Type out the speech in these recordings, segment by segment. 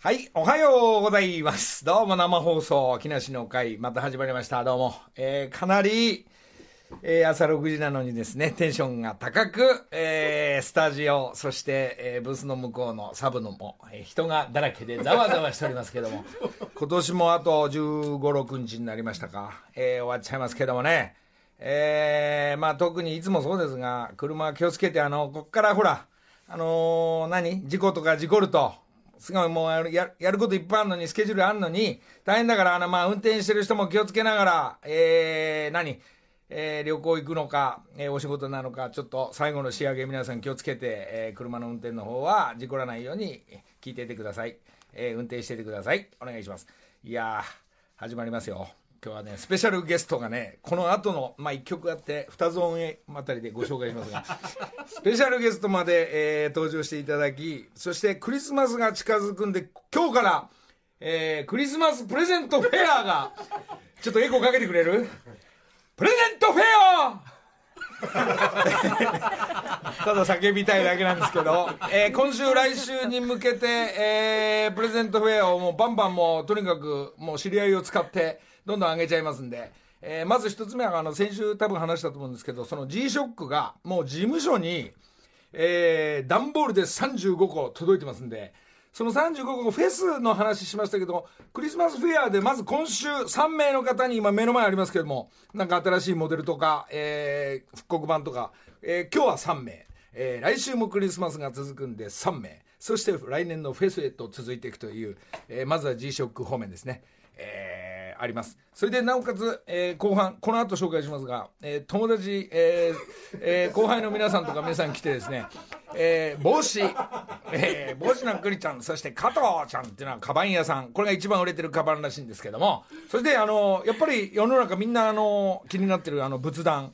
はい、おはようございます。どうも生放送、木梨の会、また始まりました。どうも。えー、かなり、えー、朝6時なのにですね、テンションが高く、えー、スタジオ、そして、えー、ブースの向こうのサブのも、えー人がだらけでざわざわしておりますけども、今年もあと15、6日になりましたか、えー、終わっちゃいますけどもね、えー、まあ特にいつもそうですが、車は気をつけて、あの、こっからほら、あのー何？事故とか事故ると、すごいもうやるややることいっぱいあるのに、スケジュールあるのに、大変だから、あの、まあ、運転してる人も気をつけながら、えー、何えー旅行行くのか、えーお仕事なのか、ちょっと最後の仕上げ皆さん気をつけて、えー車の運転の方は事故らないように聞いていてください。えー運転しててください。お願いします。いやー、始まりますよ。今日はね、スペシャルゲストがね、この後の、まあ、1曲あって、2ゾーンへあたりでご紹介しますが、スペシャルゲストまで、えー登場していただき、そしてクリスマスが近づくんで、今日から、えークリスマスプレゼントフェアが、ちょっとエコーかけてくれる？プレゼントフェア ただ叫びたいだけなんですけど、えー今週来週に向けて、えープレゼントフェアをもうバンバンもうとにかくもう知り合いを使ってどんどん上げちゃいますんで、えーまず一つ目はあの先週多分話したと思うんですけどその G-SHOCK がもう事務所に、えー段ボールで35個届いてますんで。その35個フェスの話しましたけどクリスマスフェアでまず今週3名の方に今目の前ありますけどもなんか新しいモデルとか、えー復刻版とか、えー今日は3名、えー来週もクリスマスが続くんで3名。そして来年のフェスへと続いていくという、えーまずは G-SHOCK 方面ですね、えーあります。それでなおかつ、えー後半この後紹介しますが、えー友達、えーえー後輩の皆さんとか皆さん来てですね、えー帽子、えー帽子のくりちゃんそして加藤ちゃんっていうのはカバン屋さん。これが一番売れてるカバンらしいんですけどもそれであのやっぱり世の中みんなあの気になってるあの仏壇。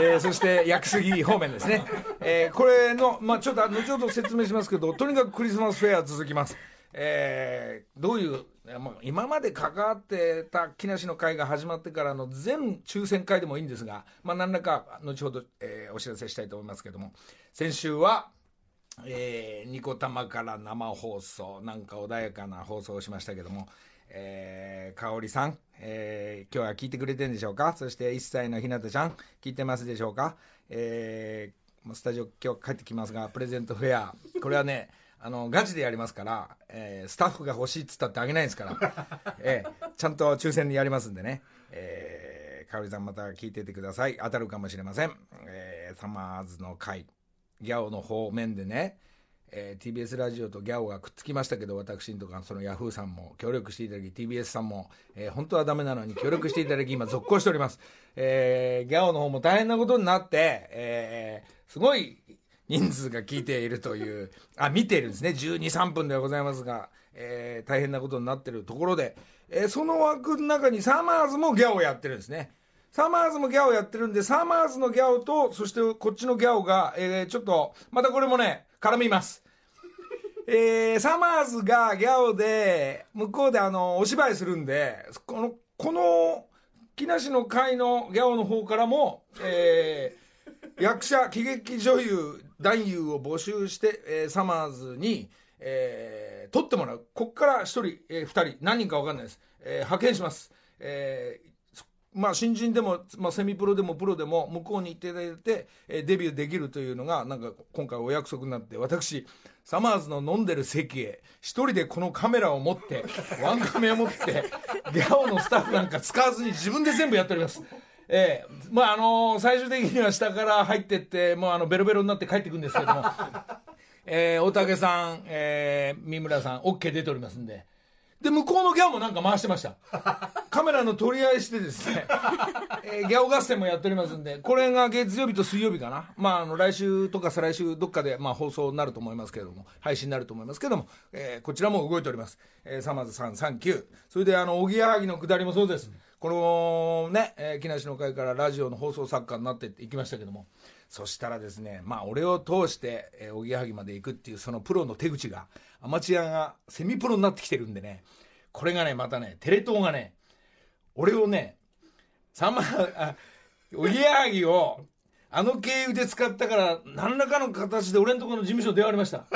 えーそして薬杉方面ですね、えーこれの、まあ、ちょっと後ほど説明しますけどとにかくクリスマスフェア続きます、えーどういう、今まで関わってた木梨の会が始まってからの全抽選会でもいいんですが、まあ、何らか後ほど、えーお知らせしたいと思いますけども。先週はえーニコ玉から生放送なんか穏やかな放送をしましたけども、えー、香織さん、えー今日は聞いてくれてるんでしょうか？そして1歳のひなたちゃん聞いてますでしょうか、えースタジオ今日帰ってきますがプレゼントフェア。これはねあのガチでやりますから、えースタッフが欲しいっつったってあげないですから、えーちゃんと抽選にやりますんでね、えー、香織さんまた聞いててください。当たるかもしれません、えーサマーズの会。ギャオの方面でね、えー TBS ラジオとギャオがくっつきましたけど私とかそのヤフーさんも協力していただき TBS さんも、えー本当はダメなのに協力していただき今続行しております、えーギャオの方も大変なことになって、えーすごい人数が聞いているという。あ見てるんですね。1 2 3分ではございますが、えー大変なことになってるところで、えーその枠の中にサマーズもギャオやってるんですね。サマーズもギャオやってるんで、サマーズのギャオと、そしてこっちのギャオが、えーちょっと、またこれもね、絡みます。えーサマーズがギャオで、向こうであの、お芝居するんで、この、この、木梨の会のギャオの方からも、えー役者、喜劇女優、男優を募集して、えーサマーズに、えー取ってもらう。こっから一人、えー人、何人かわかんないです。えー派遣します。えまあ、新人でも、まあ、セミプロでもプロでも向こうに行っていただいて、えデビューできるというのがなんか今回お約束になって私サマーズの飲んでる席へ一人でこのカメラを持ってワンカメを持ってギャオのスタッフなんか使わずに自分で全部やっております。ええ。まああの最終的には下から入ってってもうあのベロベロになって帰ってくるんですけども、えー大竹さん、えー三村さん OK 出ておりますんでで向こうのギャオもなんか回してました。カメラの取り合いしてですね、えーギャオ合戦もやっておりますんでこれが月曜日と水曜日かな。まああの来週とか再来週どっかでまあ放送になると思いますけれども配信になると思いますけれども、えーこちらも動いております、えー、サマーズさんサンキュー。それであのおぎやはぎの下りもそうです、このね、えー木梨の会からラジオの放送作家になっていきましたけどもそしたらですねまあ俺を通してえーおぎやはぎまで行くっていうそのプロの手口がアマチュアがセミプロになってきてるんでねこれがねまたねテレ東がね俺をねさんまあおぎやはぎをあの経由で使ったから何らかの形で俺のところの事務所電話ありました。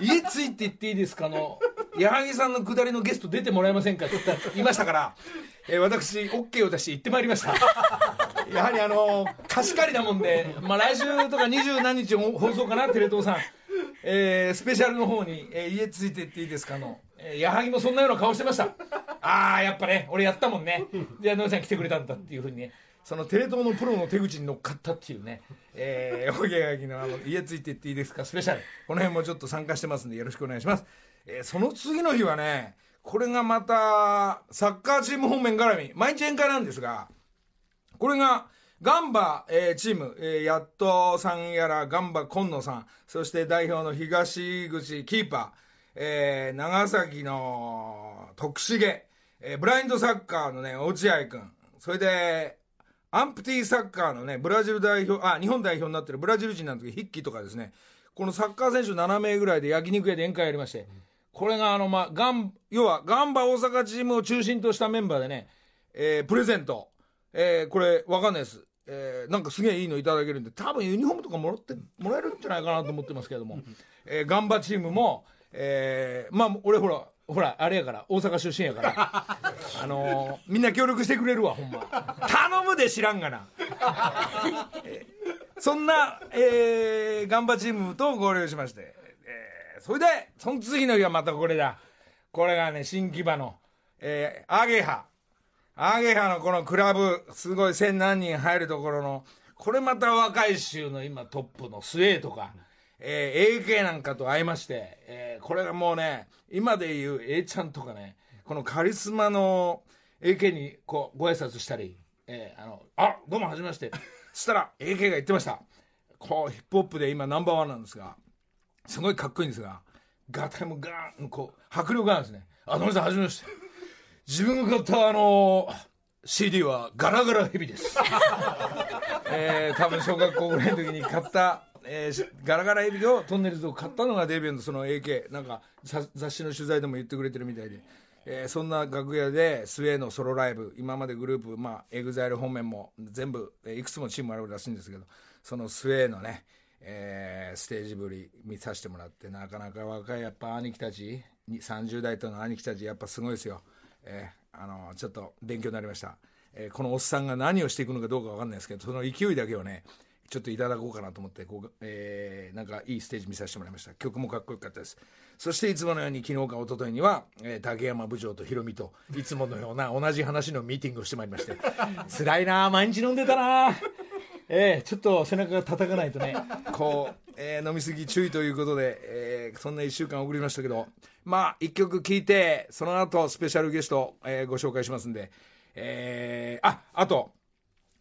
家ついて行っていいですかの矢作さんの下りのゲスト出てもらえませんかって言った言いましたから、えー私 OK を出して行ってまいりました。やはりあの貸し借りなもんで、まあ、来週とか二十何日放送かなテレ東さん、えースペシャルの方に、えー家ついてっていいですかの、えー矢作もそんなような顔してました。ああやっぱね俺やったもんね。じゃあ野さん来てくれたんだっていうふうにね。そのテレ東のプロの手口に乗っかったっていうね、えー、おぎやはぎのあの家ついてっていいですか。スペシャル。この辺もちょっと参加してますんでよろしくお願いします、えーその次の日はねこれがまたサッカーチーム方面絡み。毎日宴会なんですがこれがガンバ、えーチーム、えー、やっとさんやらガンバ今野さんそして代表の東口キーパー、えー長崎の徳重、えーブラインドサッカーのね落合君それでアンプティサッカーのねブラジル代表あ日本代表になってるブラジル人なんですけど筆記とかですねこのサッカー選手7名ぐらいで焼肉屋で宴会やりまして、これがあの、まあ、ガン要はガンバ大阪チームを中心としたメンバーでね、えープレゼント、えーこれわかんないです、えーなんかすげえいいのいただけるんで多分ユニフォームとかもらってもらえるんじゃないかなと思ってますけども、えーガンバチームも、えーまあ俺ほらほらあれやから大阪出身やから。あのーみんな協力してくれるわほんま。頼むで知らんがな。そんな、えー、ガンバチームと合流しまして、えーそれで、その次の日はまたこれだ。これがね、新木場の、えーアゲハ。アゲハのこのクラブ、すごい千何人入るところの、これまた若い衆の今トップのスウェーとか、えー AK なんかと会いまして、えーこれがもうね、今で言う A ちゃんとかね、このカリスマの AK にこうご挨拶したり、えーあの、あどうもはじめまして。そしたら AK が言ってました。こうヒップホップで今ナンバーワンなんですが、すごいかっこいいんですが、ガタイもガーン、こう、迫力があるんですね。あ、野村さん、はじめまして。自分が買ったあの CD はガラガラヘビです。えー、多分小学校ぐらいの時に買った、えーしガラガラヘビをトンネルズを買ったのがデビューのその AK なんかさ雑誌の取材でも言ってくれてるみたいで、えーそんな楽屋で SWAY のソロライブ。今までグループまあ EXILE 方面も全部、えーいくつもチームあるらしいんですけどその SWAY のね、えーステージぶり見させてもらってなかなか若いやっぱ兄貴たちに30代との兄貴たちやっぱすごいですよ、えーあのちょっと勉強になりました、えーこのおっさんが何をしていくのかどうかわかんないですけどその勢いだけはねちょっといただこうかなと思ってこう、えーなんかいいステージ見させてもらいました。曲もかっこよかったです。そしていつものように昨日か一昨日には、えー竹山部長とヒロミといつものような同じ話のミーティングをしてまいりまして 辛いな毎日飲んでたなええちょっと背中が叩かないとねこう、えー飲みすぎ注意ということで、えーそんな1週間送りましたけど。まあ1曲聴いてその後スペシャルゲスト、えーご紹介しますんで、えーああと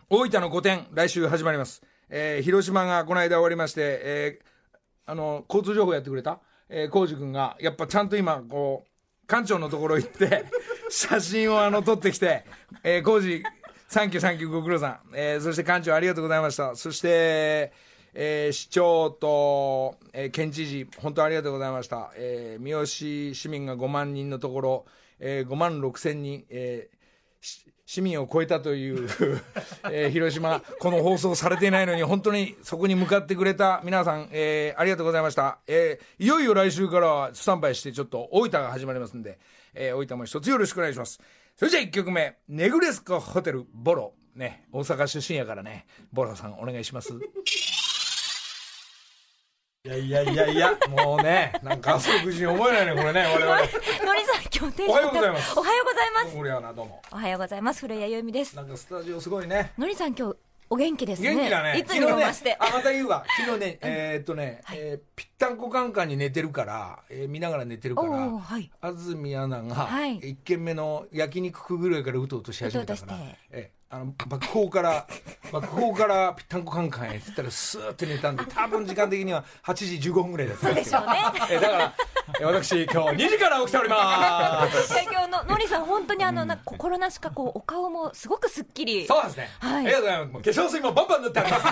大分の5点来週始まります、えー広島がこの間終わりまして、えーあの交通情報やってくれた？えー浩司君がやっぱちゃんと今こう館長のところ行って 写真をあの撮ってきてえー浩司サンキューサンキューご苦労さん、えーそして館長ありがとうございました。そしてえー市長と、えー県知事、本当ありがとうございました。えー三好市民が5万人のところ、えー5万6千人、えー市民を超えたという、えー広島、この放送されていないのに、本当にそこに向かってくれた皆さん、えーありがとうございました。えーいよいよ来週からはスタンバイして、ちょっと大分が始まりますんで、えー大分も一つよろしくお願いします。それじゃあ1曲目、ネグレスコホテルボロ。ね、大阪出身やからね、ボロさんお願いします。いやいやいやいや、もうね、なんか朝6時に思えないね、これね、我々。のりさん、今日テンションおはようございますおはようございます。俺はな、どうも。おはようございます。古谷由美です。なんかスタジオすごいね。のりさん、今日お元気ですね。元気だね。いつにも増して。ね、あ、また言うわ。昨日ね、えーっとね、えーぴったんこカンカンに寝てるから、えー見ながら寝てるかおらーはい、安住アナが、はい一軒目の焼肉くぐらいからうとうとし始めたからうとうとして、えーあの爆砲から、爆砲からぴったんこカンカンへって言ったら、スーって寝たんで、多分時間的には8時15分ぐらいだったんですけど。ねえーだから、えー私、今日2時から起きております。今日ののりさん本当にあのなんか心なしかこうお顔もすごくすっきり。そうですね。はいありがとうございます。化粧水もバンバン塗ってあります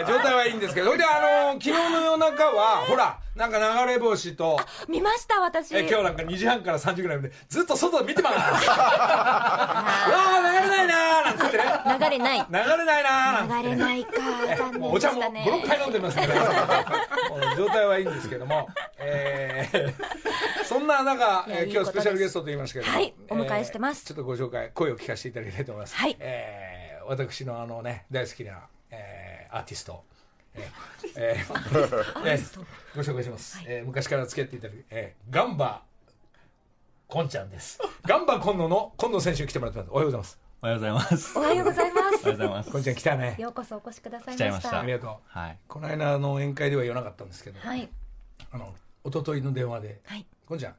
えー状態はいいんですけど、それであの昨日の夜中は、ほら、なんか流れ星と、見ました私。え今日なんか2時半から3時ぐらいまでずっと外で見てます。うわー流れないなーなんつってね。流れない。流れないなーなんてね流れないか残もうお茶も念でしたね。5、6杯飲んでますけど、もう状態はいいんですけども、えーそんな中、え今日スペシャルゲストと言いましたけども、はいお迎えしてますちょっとご紹介、声を聞かせていただきたいと思います。はいえー私のあのね、大好きな、えーアーティスト、えーえーね ご紹介します、えー昔から付き合っていただく、えーガンバコンちゃんです。ガンバコンノのコンノ選手に来てもらってます。おはようございます。おはようございます。おはようございまおはようす。ございます。コンちゃん来たね。ようこそお越しくださいまし。来ちゃいましたたありがとう。はい。この間の宴会では言わなかったんですけど、はいあの一昨日の電話ではい。「こんちゃん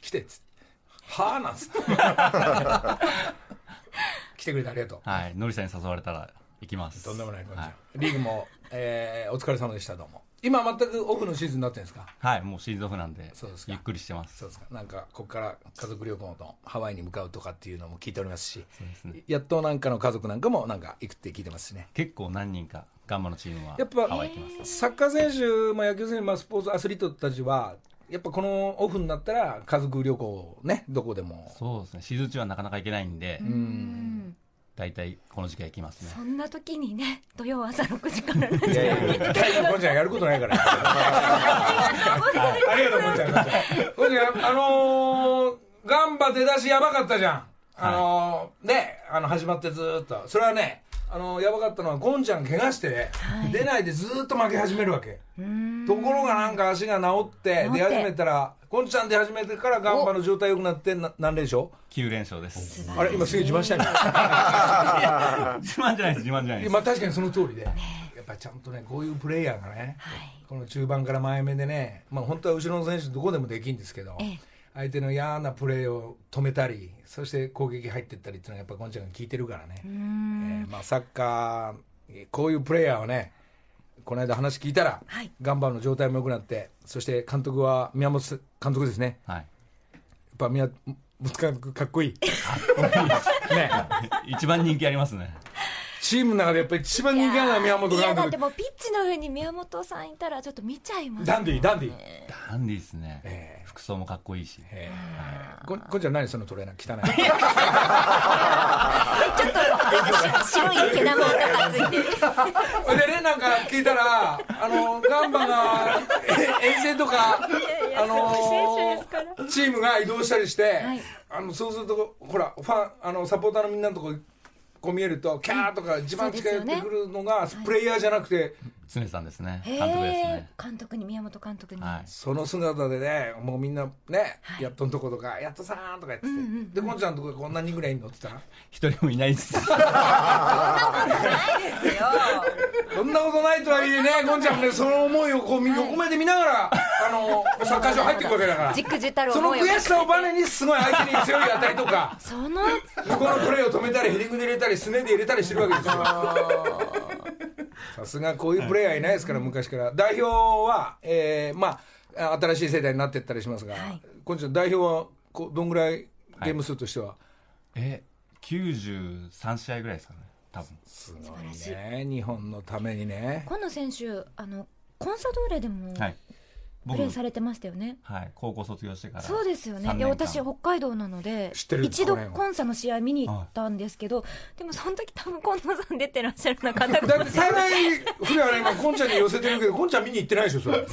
来て」っつって「はあ?」なんつって 来てくれてありがとうはい。のりさんに誘われたら行きます。とんでもないこんちゃん、はい。リーグも、えーお疲れ様でしたどうも今全くオフのシーズンになってるんですか？はい。もうシーズンオフなんでそうです、かゆっくりしてます。そうですかなんかここから家族旅行のハワイに向かうとかっていうのも聞いておりますしそうですね。やっとなんかの家族なんかもなんか行くって聞いてますしね結構何人か、ガンマのチームはやっぱハワイ行きます。サッカー選手、まあ、野球選手、まあ、スポーツアスリートたちはやっぱこのオフになったら家族旅行ねどこでもそうですね。シーズン中はなかなか行けないんでう、ん。大体この時期は行きますねそ。んな時にね土曜朝6時からラジオいやいやいや、こんちゃんやることないから。ありがとう、こんちゃん。こんちゃん、あのー、ガンバ出だしやばかったじゃん。あのー、ね、あの、始まってずーっと。それはね、あのー、やばかったのは、ゴンちゃん怪我して、はい。出ないでずーっと負け始めるわけ。うん。ところがなんか足が治って、出始めたら、ゴンちゃん出始めてからガンバの状態良くなって、な何連勝9連勝です。あれ、今すげえ自慢したいな。自慢じゃないです、自慢じゃないです。まあ確かにその通りで、やっぱりちゃんとね、こういうプレイヤーがね、はい。この中盤から前目でね、まあ、本当は後ろの選手どこでもできるんですけど、ええ相手の嫌なプレーを止めたりそして攻撃入っていったりっていうのはやっぱゴンちゃんが効いてるからね、うえん。ーまあ、サッカーこういうプレイヤーはねこの間話聞いたら、はい。ガンバの状態も良くなってそして監督は宮本監督ですね。はい。やっぱ宮本 監督かっこいい。ね。一番人気ありますね。チームの中でやっぱり一番人気あるのは宮本いやだってもうピッチの上に宮本さんいたらちょっと見ちゃいます。ダンディダンディ、ダンディーですね。えー服装もかっこいいし。えーここんちゃん何そのトレーナー？汚い。白い毛玉とかついてる。そ れでね、なんか聞いたら、あの、ガンバが、え遠征とか、あのチームが移動したりして、はい。あの、そうすると、ほら、ファン、あの、サポーターのみんなのとこ、こう見えると、キャーとか一番近寄ってくるのが、プレイヤーじゃなくて、常さんですね。へ監督ですえね。監督に宮本監督に、はい。その姿でね、もうみんなね、はい。やっとんとことか、やっとさーんとか言ってて、うんうんうんで、こんちゃんのとここんな人ぐらいいんのって言った？ら、一人もいないです。ないですよそんなことないとはいえね、ゴンちゃんもね、その思いをこう、み横目で見ながら、あの、サッカー場入っていくわけだから。じくじたるその悔しさをバネにすごい相手に強い当たりとか、その向こうのプレーを止めたり、ヘディングで入れたり、すねで入れたりしてるわけですよ。さすがこういうプレーヤーいないですから、昔から。代表は、えー、まあ、新しい世代になっていったりしますが、はいこんちゃん代表はこうどんぐらいゲーム数としては、え、93試合ぐらいですかね。多分。すごいね、日本のためにね。今野選手あのコンサドーレでもはい。僕プレーされてましたよね、はい。高校卒業してから。そうですよね3いや私北海道なので知ってる一度コンサの試合見に行ったんですけど、でもその時多分今野さん出てらっしゃるな方がだって大概、フレアね、今、こんちゃんに寄せてるけど、こんちゃん見に行ってないでしょ、それ。おい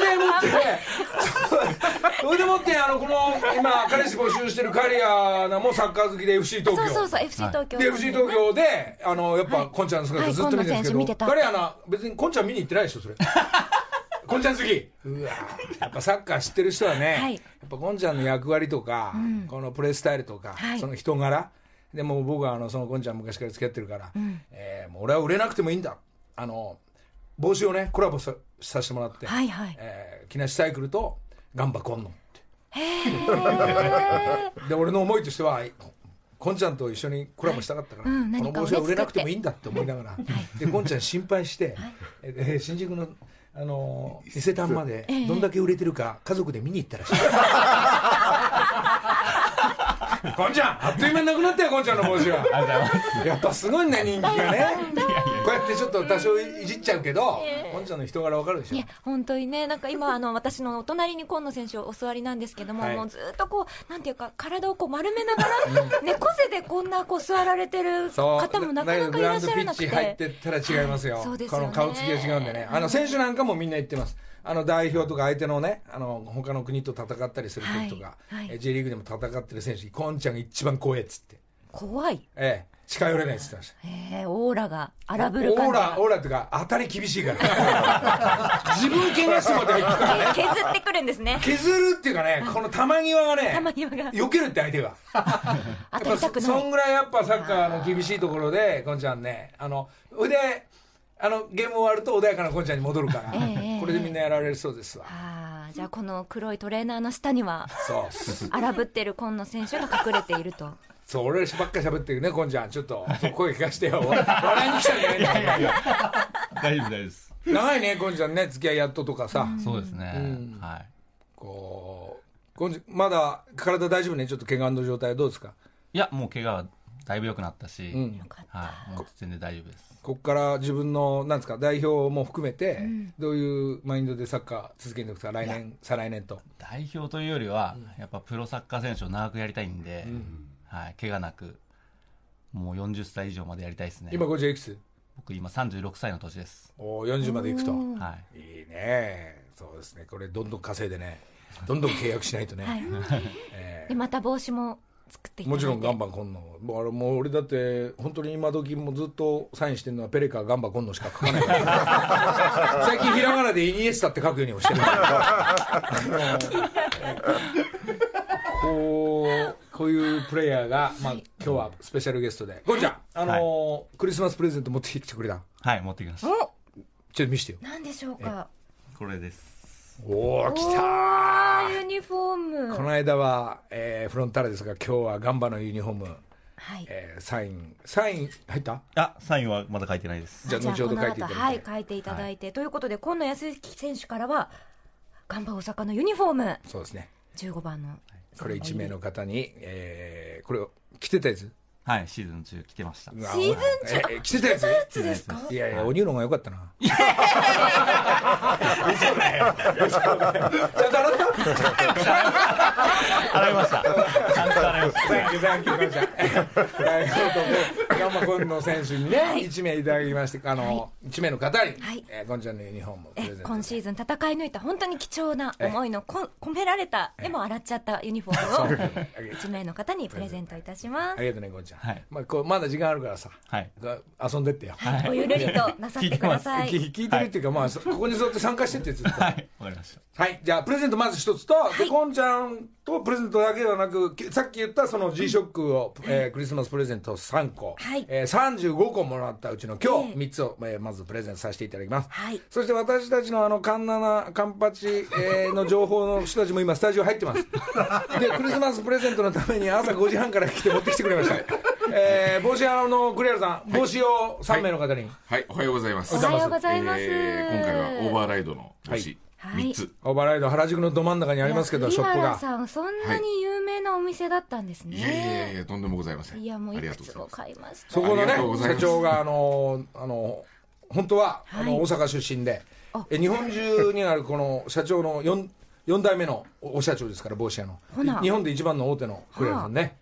でもって、おいでもって、あの、この、今、彼氏募集してるカリアナもサッカー好きで FC 東京。そうそうそう FC 東京で、FC 東京で、あの、やっぱ、こんちゃんの姿はいずっと見てるんですけど、カリアナ、別にこんちゃん見に行ってないでしょ、それ。こんちゃん好き。うわやっぱサッカー知ってる人はね、はい。やっぱこんちゃんの役割とか、ん。このプレースタイルとか、はい。その人柄、でもう僕はあのそのこんちゃん昔から付き合ってるから、えーもう俺は売れなくてもいいんだ。あの帽子をねコラボささせてもらって、はいはい。えー木梨サイクルとガンバコンノって。で俺の思いとしてはこんちゃんと一緒にコラボしたかったから、うんこの帽子は売れなくてもいいんだって思いながら、でこんちゃん心配して、えー新宿のあのー伊勢丹までどんだけ売れてるか家族で見に行ったらしい、こんちゃんあっという間になくなったよこんちゃんの帽子は。やっぱすごいね人気がねこうやってちょっと多少いじっちゃうけど、こんちゃんの人柄わかるでしょ。いや本当にね、なんか今、あの私のお隣に今野選手、お座りなんですけども、はい。もうずっとこう、なんていうか、体をこう丸めながら、猫背でこんなこう座られてる方もなかなかいらっしゃらなくて、入ってったら違いますよ、そうですよね。この顔つきが違うんでね、あの選手なんかもみんな言ってます、あの代表とか相手のね、あの他の国と戦ったりする時とか、はい。はい。え J リーグでも戦ってる選手に、こんちゃんが一番怖えっつって、怖い、ええ、近寄れないっつってました。えー、オーラが荒ぶるオーラ、感じがオーラっていうか、当たり厳しいから。自分怪我してまで入ってくからね。け削ってくるんですね、削るっていうかね、この球際がね、球際が避けるって相手が。当たりたくそない。んぐらいやっぱサッカーの厳しいところで、こんちゃんね、あの、腕、あの、ゲーム終わると穏やかなこんちゃんに戻るから、ええこれでみんなやられるそうですわ。あーじゃあこの黒いトレーナーの下にはそう。荒ぶってる今野選手が隠れているとそう、俺ばっかり喋ってるね、こんちゃん。ちょっと、声聞かしてよ。笑いに来たんじゃないんだよ。大丈夫、大丈夫です。長いね、こんちゃんね、付き合いやっととかさ。そうですねん。はい。こう、こんちまだ体大丈夫ね、ちょっと怪我の状態はどうですか？いや、もう怪我はだいぶ良くなったし、はい。もう全然大丈夫です。ここから自分の、なんですか、代表も含めて、どういうマインドでサッカー続けていくんですか、来年、再来年と。代表というよりは、やっぱプロサッカー選手を長くやりたいんで、はい。怪我なく、もう40歳以上までやりたいですね。今、こちらいくつ？僕今36歳の年です。おー40までいくと。はい。いいね。そうですね。これ、どんどん稼いでね、どんどん契約しないとね。はいえ でまた帽子も作っていただいてーもちろんガンバ今野もうあれもう俺だって本当に今時もずっとサインしてるのはペレカガンバ今野しか書かないから 最近ひらがなでイニエスタって書くようにもしてる こうこういうプレイヤーが、まあ、今日はスペシャルゲストで。こんちゃん、あのークリスマスプレゼント持ってきてくれたはい、持ってきました。おちょっと見せてよ。何でしょうか？これです。おお来おたーユニフォーム。この間は、えーフロンターレですが今日はガンバのユニフォーム、はい。えーサインサイン入った？あ、サインはまだ書いてないです。じゃあ後ほど書いていただいて、はい書いていただいて、ということで今野康之選手からはガンバ大阪のユニフォーム。そうですね。15番のこれ1名の方に、えーこれを着てたやつ？はい、シーズン中来てました。うわシーズン中？えー着てたやつ？つですか？いやいや、おニューの方が良かったな。嘘だよ。嘘だよ。ちゃんと洗った洗いました。ちゃんと洗いました。Thank you, thank you, 感謝。えーガンマ君の選手にね、1名いただきまして、あの、1名の方にはい、えーゴンちゃんのユニフォームをプレえゼント。今シーズン戦い抜いた本当に貴重な思いのこ込められたでも洗っちゃったユニフォームを1名の方にプレゼントいたしますありがとうね、ゴンちゃん。はい。まあ、こうまだ時間あるからさ、はい。が遊んでってよ。はい。ごゆるりとなさってください。聞聞いてるっていうか、まあ、そここに座って参加してってずっと。はい、わかりました。はい、じゃあプレゼントまず一つと、でこんちゃんとプレゼントだけではなくきさっき言ったその G ショックを、えークリスマスプレゼント3個、はい。えー35個もらったうちの今日ええ3つを、えーまずプレゼントさせていただきます、はい。そして私たちのあのカンナナカンパチ、えーの情報の人たちも今スタジオ入ってます。でクリスマスプレゼントのために朝5時半から来て持ってきてくれました、えー帽子屋のクリアルさん帽子を3名の方に、はい、おはようございます。おはようございます。えー今回はオーバーライドの帽子。はい。3つ。オーバーライド原宿のど真ん中にありますけどショップが。さんそんなに有名なお店だったんですね、い。やいやいや、とんでもございません。いやもうありいくつもがとうございます。買いました。そこのね社長があのあの本当は、あの大阪出身でえ日本中にあるこの社長の 4, 4代目のおお社長ですから帽子屋の。日本で一番の大手のクレアさんね、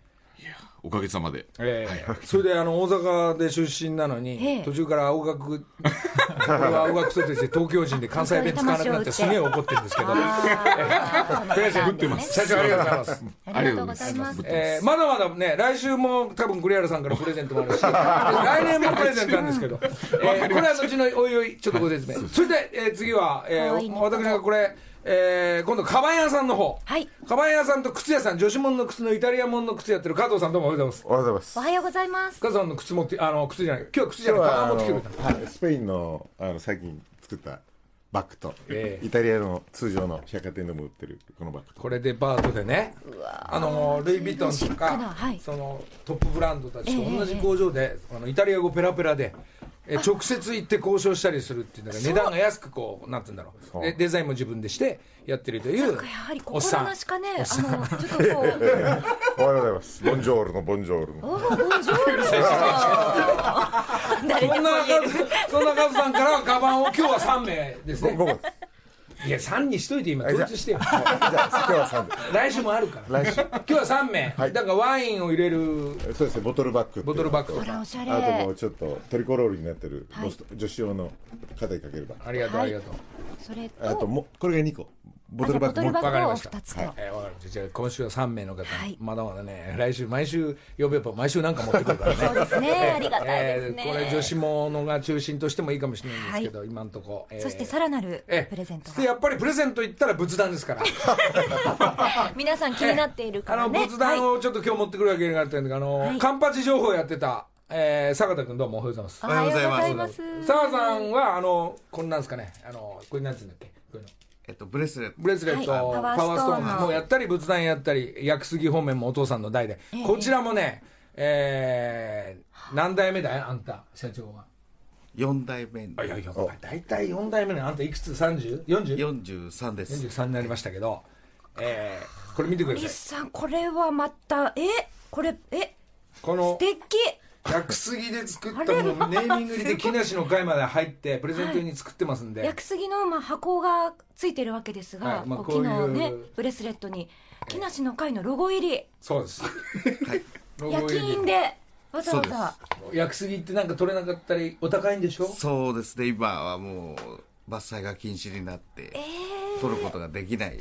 おかげさまで。ええ。それであの大阪で出身なのに、ええ。途中から青学俺は青学卒として東京人で関西弁使わなくなって すげえ怒ってるんですけど。あー。クレアさんそうなんですね社長ありがとうございますありがとうございますありがとうございます。えーまだまだね、来週も多分栗原さんからプレゼントもあるし、来年もプレゼントなんですけど、えーこれは後のおいおい、ちょっとご説明。それで、えー次は、えー私がこれ、えー、今度、カバン屋さんの方。はい。カバン屋さんと靴屋さん、女子もんの靴のイタリアもんの靴やってる加藤さんどうもおはようございます。おはようございますお。はようございます。加藤さんの靴持って、あの、靴じゃない、今日は靴じゃない、カバン持ってきてくれた。はい、スペインのあの最近作ったバッグと、ええイタリアの通常の百貨店でも売ってるこのバッグとこれデパートでね、あのルイ・ヴィトンとか、はいそのトップブランドたちとええ同じ工場で、あのイタリア語ペラペラで、え直接行って交渉したりするっていうのが値段が安くこうなんて言うんだろう。でデザインも自分でしてやってるという。なんかやはりおっさん。心なしかね、あの、ちょっとこう、おはようございます。ボンジョールのボンジョールの。ボンジョール。誰そんなでも言える。そんなカズさんからカバンを今日は3名ですね。僕ですいや3にしといて今統一してよ。じゃあ今日は3で。来週もあるから。来週。今日は3名、はい。だからワインを入れる。そうですねボトルバッグボトルバッグ。とかおしゃれ。あともうちょっとトリコロールになってる、女子用の肩にかけるバッグありがとうありがとう、それあとと、もこれが2個ボトルバッグ。もわかりました。2つと。えー、わかりました。じゃあ今週は3名の方、はい。まだまだね来週毎週呼べば毎週なんか持ってくるからね。そうですね。ありがたいですね。えーこれ女子ものが中心としてもいいかもしれないんですけど、今のとこ、えー。そしてさらなるえプレゼントそしてやっぱりプレゼント言ったら仏壇ですから。が。皆さん気になっているあのからね。仏壇をちょっと今日持ってくるわけになってるんだけどあの、はい。カンパチ情報やってた、えー、坂田君どうもおはようございます。おはようございます。坂田さんはあのこんなんですかね。あのこれなんつうんだっけ。こういうのえっと、ブレスレット。ブレスレット、はい。パワーーストーンストーンの。もやったり仏壇やったり薬杉方面もお父さんの代で、ええ。こちらもね、えー、何代目だよあんた社長は？4代目に。あいやいや大体4代目のあんたいくつ？30?40?43 43です。になりましたけど、えー、これ見てくだリさい。スさん、これはまた、え、これ、え、素この敵。薬杉で作ったものネーミング入りで木梨の会まで入ってプレゼント用に作ってますんで、薬杉のまあ箱がついてるわけですが、はい。まあこういうねブレスレットに木梨の会のロゴ入り。そうです。ロゴ夜入り。勤でわざわざ。薬杉ってなんか取れなかったりお高いんでしょ？そうですね、今はもう、伐採が禁止になって、取ることができない、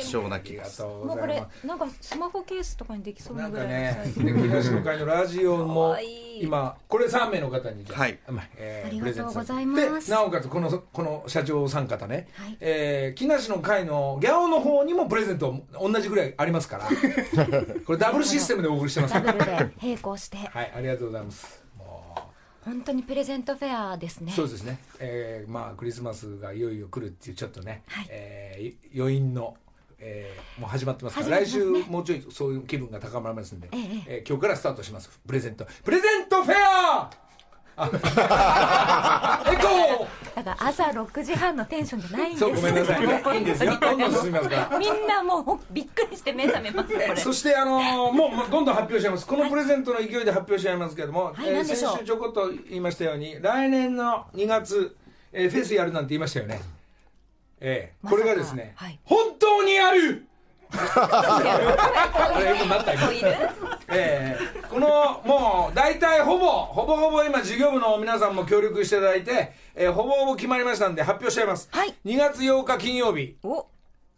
希少な木です。ありがとうもうこれなんかスマホケースとかにできそうなぐらい。かね。のサイ、ズで木梨の会のラジオかも今、これ3名の方にじゃあ、はい。まあえーありプレゼントがとうございます。でなおかつこのこの社長さん方ね、はい。えー木梨の会のギャオの方にもプレゼント同じぐらいありますから、これダブルシステムでお送りしてますダから。ブルで並行して。はい、ありがとうございます。も本当にプレゼントフェアですね。うそうですね。えー、まあクリスマスがいよいよ来るっていうちょっとね、はい。えーい余韻の。えーもう始まってますから、ね。週もうちょいそういう気分が高まりますんで、ええ。えー今日からスタートします。プレゼント。プレゼントフェア だから朝6時半のテンションじゃないんです。そうごめんなさい。ねいいんですよどんどん進みますから。みんなもうびっくりして目覚めますこれ。そして、あのーもうどんどん発表しちゃいます、このプレゼントの勢いで発表しちゃいますけれども、はい何でしょう？先週ちょこっと言いましたように、来年の2月、えーフェスやるなんて言いましたよね。えーまさか。これがですね、はい。本当にやるえーこのもう大体ほぼほぼほぼ今事業部の皆さんも協力していただいて、えーほぼほぼ決まりましたんで発表しちゃいます、はい。2月8日金曜日。お。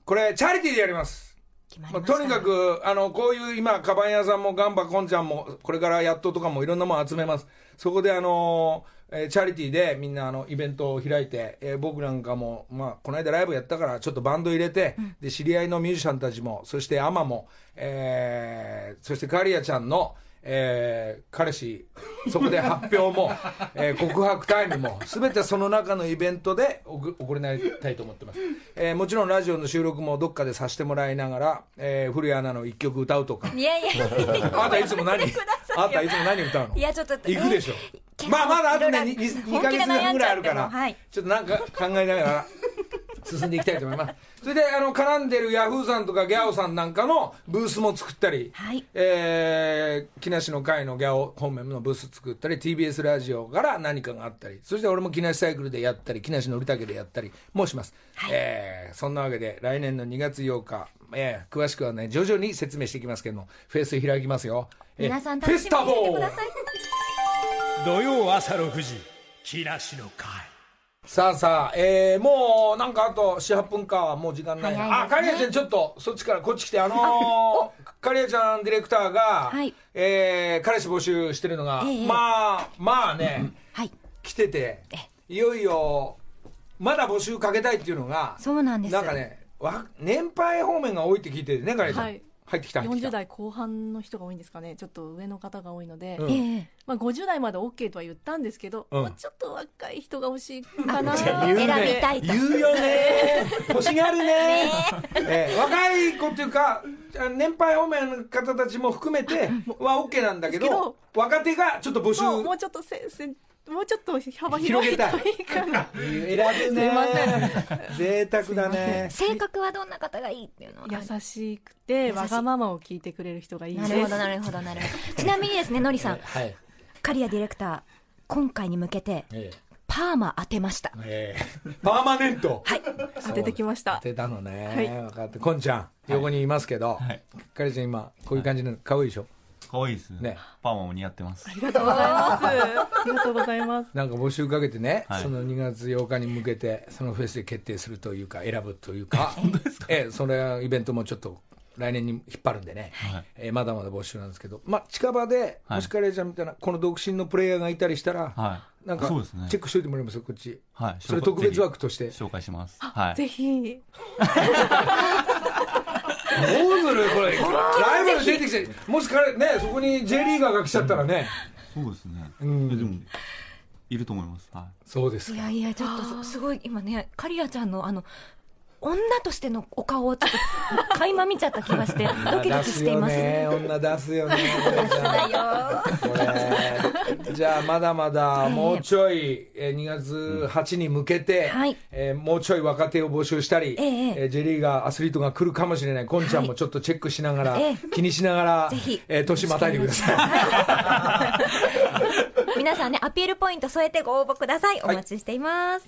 これチャリティーでやりますままりました。とにかくあのこういう今カバン屋さんもガンバコンちゃんもこれからやっととかもいろんなもの集めます。そこであのえーチャリティーでみんなあのイベントを開いて、えー僕なんかも、まあ、この間ライブやったからちょっとバンド入れて、で知り合いのミュージシャンたちもそしてアマも、えーそしてカリアちゃんの、えー彼氏そこで発表も、えー告白タイムも全てその中のイベントで行いたいと思ってます、えーもちろんラジオの収録もどっかでさせてもらいながら、えー古谷アナの一曲歌うとか。いやいや。あなたいつも何？あなたいつも何歌うの？いやちょっと行くでしょ。えーまあまだあとねいろいろ 2, 本ヶ月ぐらいあるから、もはい。ちょっとなんか考えながら進んでいきたいと思います。それであの絡んでるヤフーさんとかギャオさんなんかのブースも作ったり、はい。えー木梨の会のギャオ方面のブース作ったり TBS ラジオから何かがあったりそして俺も木梨サイクルでやったり木梨のりたけでやったりもします、えーそんなわけで来年の2月8日、えー詳しくはね徐々に説明していきますけどもフェス開きますよ、えー皆さんフェ楽しみにスタボーしててください。土曜朝6時木梨の会さあさあ、えー、もうなんかあと78分かもう時間ないな、あカリアちゃんちょっとそっちからこっち来てあのー、カリアちゃんディレクターが、はい。えー彼氏募集してるのが、ええまあまあねはい。来てていよいよまだ募集かけたいっていうのがそうなんですなんかねわ年配方面が多いって聞いてるね、カレーちゃん。はい入ってきた、入ってき40た。代後半の人が多いんですかね。ちょっと上の方が多いので、うん。ええ。まあ、50代まで OK とは言ったんですけど、うん。もうちょっと若い人が欲しいかな。選びたいと。言うよね。欲しがるね。え。え若い子っていうか、あ年配方面の方たちも含めては OK なんだけど。若手がちょっと募集。もうもうちょっとせせもうちょっと幅広い。といいかな。選ぶね。贅沢だね。性格はどんな方がいいっていうのは？優しくてわがままを聞いてくれる人がいいです。なるほどなるほどなるほど。ちなみにですねのりさん。はい。刈谷ディレクター今回に向けてえパーマ当てました。ええ。えパーマネント。はい。当ててきました。当てたのね。はい。分かって。こんちゃん、横にいますけどはい、ちゃん今、こういう感じの、可愛いでしょ？可愛いですね。ね。パーマも似合ってます。ありがとうございます。ありがとうございます。なんか募集かけてね、はい。その2月8日に向けて、そのフェスで決定するというか、選ぶというか、本当ですか？ええ、それはイベントもちょっと来年に引っ張るんでね、はい。ええまだまだ募集なんですけど、まあ、近場で、はい。もしカレーちゃんみたいな、この独身のプレイヤーがいたりしたら、はい。なんか、そうですね。チェックしといてもらいますよ、こっち。はい。それ特別枠として。紹介します。はい。ぜひ。どうするこれ、出てきて、もし彼、ね、そこに J リーガーが来ちゃったらね、そうですね。ん。いやでもいると思います。はい。そうですか。いやいやちょっとすすごい今ね刈谷ちゃんのあの女としてのお顔をちょっと垣間見ちゃった気がして ドキドキしています。出すよね、女出すよね。だよ。これ。じゃあまだまだもうちょい、えー2月8に向けて、はい。えーもうちょい若手を募集したり、ええ。えー J リーガーアスリートが来るかもしれない。こんちゃんもちょっとチェックしながら、ええ。気にしながらぜひ。えー年またいでください。皆さんねアピールポイント添えてご応募ください。お待ちしています、